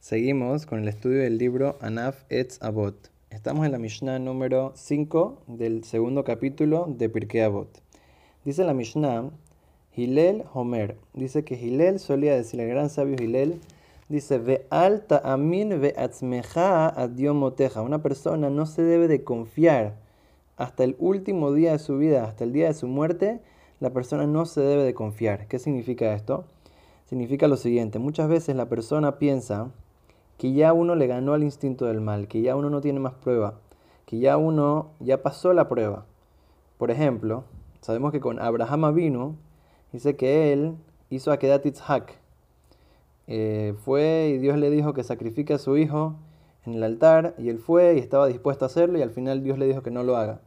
Seguimos con el estudio del libro Anaf Etz Avot. Estamos en la Mishnah número 5 del segundo capítulo de Pirkei Avot. Dice la Mishnah, Hilel Homer. Dice que Hilel solía decir, el gran sabio Hilel, dice, Ve alta amin ve atzmeja adiomoteja. Una persona no se debe de confiar hasta el último día de su vida, hasta el día de su muerte, la persona no se debe de confiar. ¿Qué significa esto? Significa lo siguiente, muchas veces la persona piensa que ya uno le ganó al instinto del mal, que ya uno no tiene más prueba, que ya uno ya pasó la prueba. Por ejemplo, sabemos que con Abraham vino, dice que él hizo Akedat Itzhak. Eh, fue y Dios le dijo que sacrifique a su hijo en el altar y él fue y estaba dispuesto a hacerlo y al final Dios le dijo que no lo haga.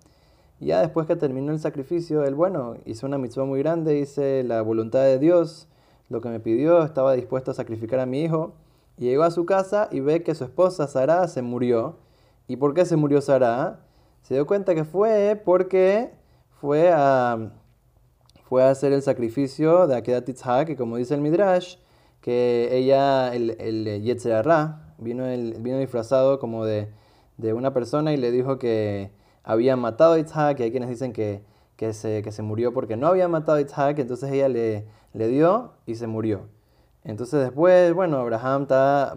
Ya después que terminó el sacrificio, él, bueno, hizo una mitzvah muy grande, hice la voluntad de Dios, lo que me pidió, estaba dispuesto a sacrificar a mi hijo llegó a su casa y ve que su esposa Sara se murió. ¿Y por qué se murió Sara? Se dio cuenta que fue porque fue a, fue a hacer el sacrificio de Akedat Yitzhak, que como dice el Midrash, que ella, el, el vino, el, vino disfrazado como de, de, una persona y le dijo que había matado a Yitzhak, y hay quienes dicen que, que, se, que se murió porque no había matado a Yitzhak, entonces ella le, le dio y se murió. Entonces después, bueno, Abraham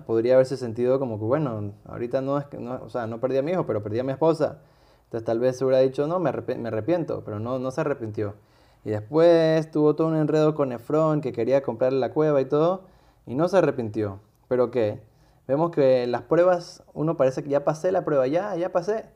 podría haberse sentido como que, bueno, ahorita no es que, no, o sea, no perdí a mi hijo, pero perdí a mi esposa. Entonces tal vez se hubiera dicho, no, me, arrepiento, pero no, no se arrepintió. Y después tuvo todo un enredo con Efrón, que quería comprarle la cueva y todo, y no se arrepintió. ¿Pero qué? Vemos que las pruebas, uno parece que ya pasé la prueba, ya, ya pasé.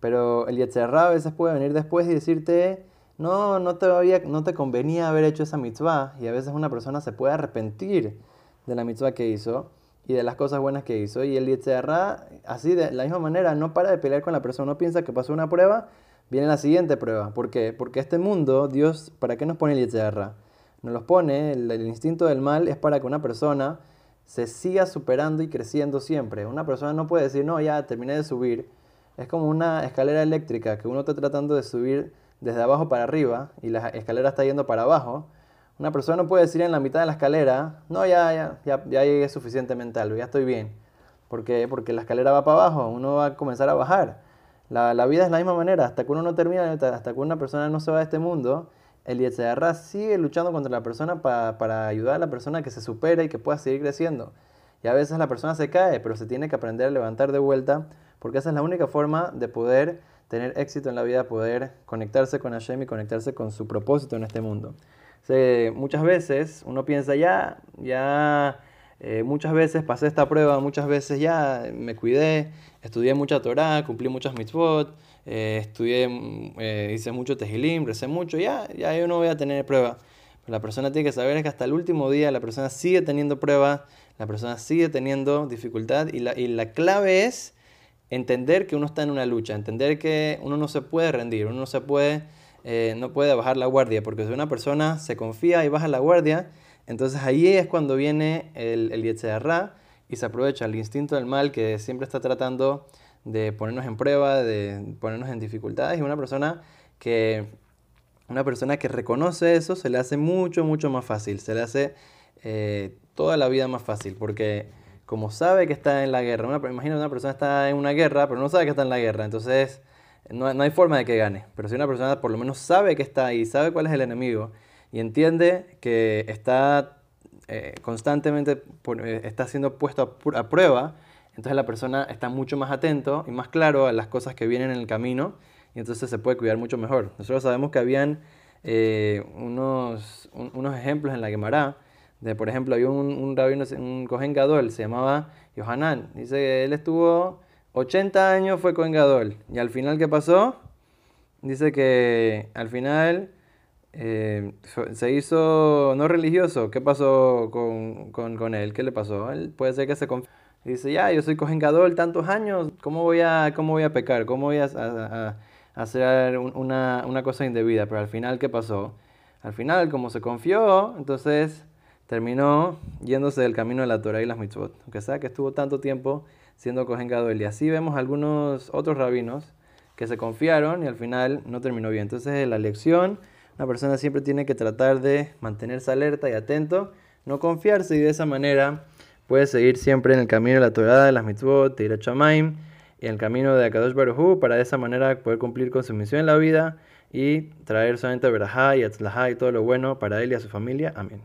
Pero el Yetzerra a veces puede venir después y decirte, no, no te, no te convenía haber hecho esa mitzvah. Y a veces una persona se puede arrepentir de la mitzvah que hizo y de las cosas buenas que hizo. Y el Yetzirah, así de la misma manera, no para de pelear con la persona. No piensa que pasó una prueba, viene la siguiente prueba. ¿Por qué? Porque este mundo, Dios, ¿para qué nos pone el Yetzirah? Nos los pone, el, el instinto del mal es para que una persona se siga superando y creciendo siempre. Una persona no puede decir, no, ya terminé de subir. Es como una escalera eléctrica que uno está tratando de subir desde abajo para arriba y la escalera está yendo para abajo, una persona no puede decir en la mitad de la escalera, no, ya, ya, ya, ya llegué suficientemente alto, ya estoy bien. ¿Por qué? Porque la escalera va para abajo, uno va a comenzar a bajar. La, la, vida es la misma manera, hasta que uno no termina, hasta que una persona no se va de este mundo, el Yetzirah sigue luchando contra la persona para, para ayudar a la persona que se supere y que pueda seguir creciendo. Y a veces la persona se cae, pero se tiene que aprender a levantar de vuelta, porque esa es la única forma de poder tener éxito en la vida, poder conectarse con Hashem y conectarse con su propósito en este mundo. muchas veces uno piensa, ya, ya, eh, muchas veces pasé esta prueba, muchas veces ya me cuidé, estudié mucha Torah, cumplí muchas mitzvot, eh, estudié, mm, eh, hice mucho tejilim, recé mucho, ya, ya yo no voy a tener prueba. la persona tiene que saber que hasta el último día la persona sigue teniendo pruebas, la persona sigue teniendo dificultad y la, y la clave es entender que uno está en una lucha, entender que uno no se puede rendir, uno no se puede, eh, no puede bajar la guardia, porque si una persona se confía y baja la guardia, entonces ahí es cuando viene el, el y se aprovecha el instinto del mal que siempre está tratando de ponernos en prueba, de ponernos en dificultades, y una persona que, una persona que reconoce eso se le hace mucho, mucho más fácil, se le hace eh, toda la vida más fácil, porque como sabe que está en la guerra, una, imagina una persona está en una guerra, pero no sabe que está en la guerra, entonces no, hay forma de que gane. Pero si una persona por lo menos sabe que está ahí, sabe cuál es el enemigo y entiende que está eh, constantemente eh, está siendo puesto a, prueba, entonces la persona está mucho más atento y más claro a las cosas que vienen en el camino y entonces se puede cuidar mucho mejor. Nosotros sabemos que habían eh, unos, unos ejemplos en la Gemara de, por ejemplo, había un, un rabino, un Cohen Gadol, se llamaba Yohanan. Dice que él estuvo 80 años, fue Cohen Gadol. Y al final, ¿qué pasó? Dice que al final eh, se hizo no religioso. ¿Qué pasó con, con, con, él? ¿Qué le pasó? Él puede ser que se Dice, ya, yo soy Cohen Gadol tantos años, ¿cómo voy a, cómo voy a pecar? ¿Cómo voy a, a, a hacer una, una cosa indebida? Pero al final, ¿qué pasó? Al final, como se confió, entonces terminó yéndose del camino de la Torah y las mitzvot, aunque sea que estuvo tanto tiempo siendo Kohen Gadol. Y así vemos algunos otros rabinos que se confiaron y al final no terminó bien. Entonces, la lección, una persona siempre tiene que tratar de mantenerse alerta y atento, no confiarse y de esa manera puede seguir siempre en el camino de la Torah, de las mitzvot, de ir a Chamaim, y en el camino de Akadosh Baruj para de esa manera poder cumplir con su misión en la vida y traer solamente Berajá y Atzlajá y todo lo bueno para él y a su familia. Amén.